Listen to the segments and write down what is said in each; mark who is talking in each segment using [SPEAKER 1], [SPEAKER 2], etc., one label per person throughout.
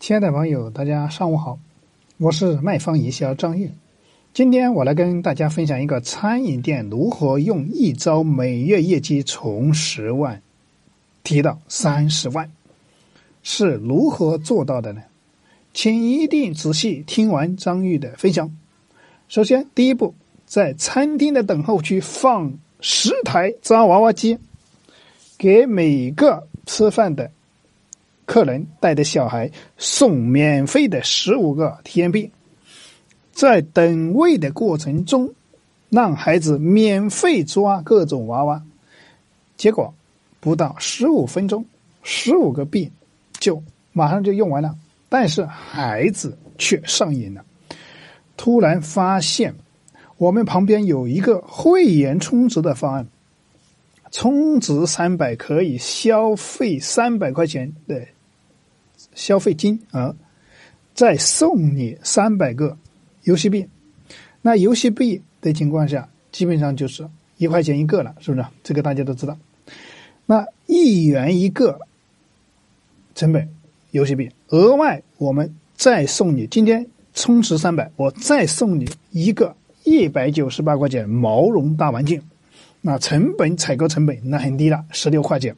[SPEAKER 1] 亲爱的朋友，大家上午好，我是卖方营销张玉。今天我来跟大家分享一个餐饮店如何用一招每月业绩从十万提到三十万，是如何做到的呢？请一定仔细听完张玉的分享。首先，第一步，在餐厅的等候区放十台抓娃娃机，给每个吃饭的。客人带着小孩送免费的十五个体验币，在等位的过程中，让孩子免费抓各种娃娃，结果不到十五分钟，十五个币就马上就用完了。但是孩子却上瘾了，突然发现我们旁边有一个会员充值的方案，充值三百可以消费三百块钱的。消费金额，再送你三百个游戏币。那游戏币的情况下，基本上就是一块钱一个了，是不是？这个大家都知道。那一元一个成本游戏币，额外我们再送你，今天充值三百，我再送你一个一百九十八块钱毛绒大玩具。那成本采购成本那很低了，十六块钱。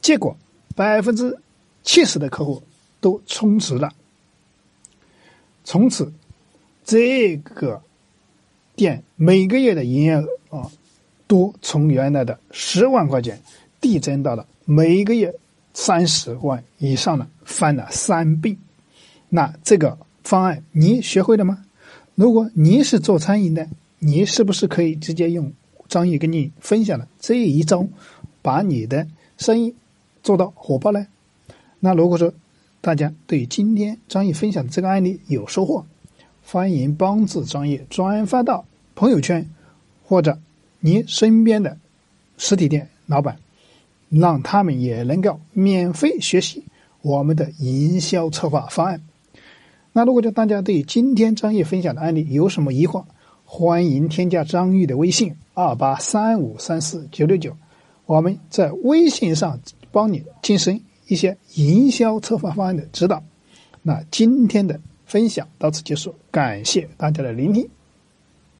[SPEAKER 1] 结果百分之七十的客户。都充值了，从此这个店每个月的营业额啊，都从原来的十万块钱递增到了每个月三十万以上的，翻了三倍。那这个方案你学会了吗？如果你是做餐饮的，你是不是可以直接用张毅跟你分享的这一招，把你的生意做到火爆呢？那如果说，大家对今天张毅分享的这个案例有收获，欢迎帮助张毅转发到朋友圈，或者你身边的实体店老板，让他们也能够免费学习我们的营销策划方案。那如果说大家对今天张毅分享的案例有什么疑惑，欢迎添加张玉的微信二八三五三四九六九，我们在微信上帮你晋升。一些营销策划方案的指导，那今天的分享到此结束，感谢大家的聆听。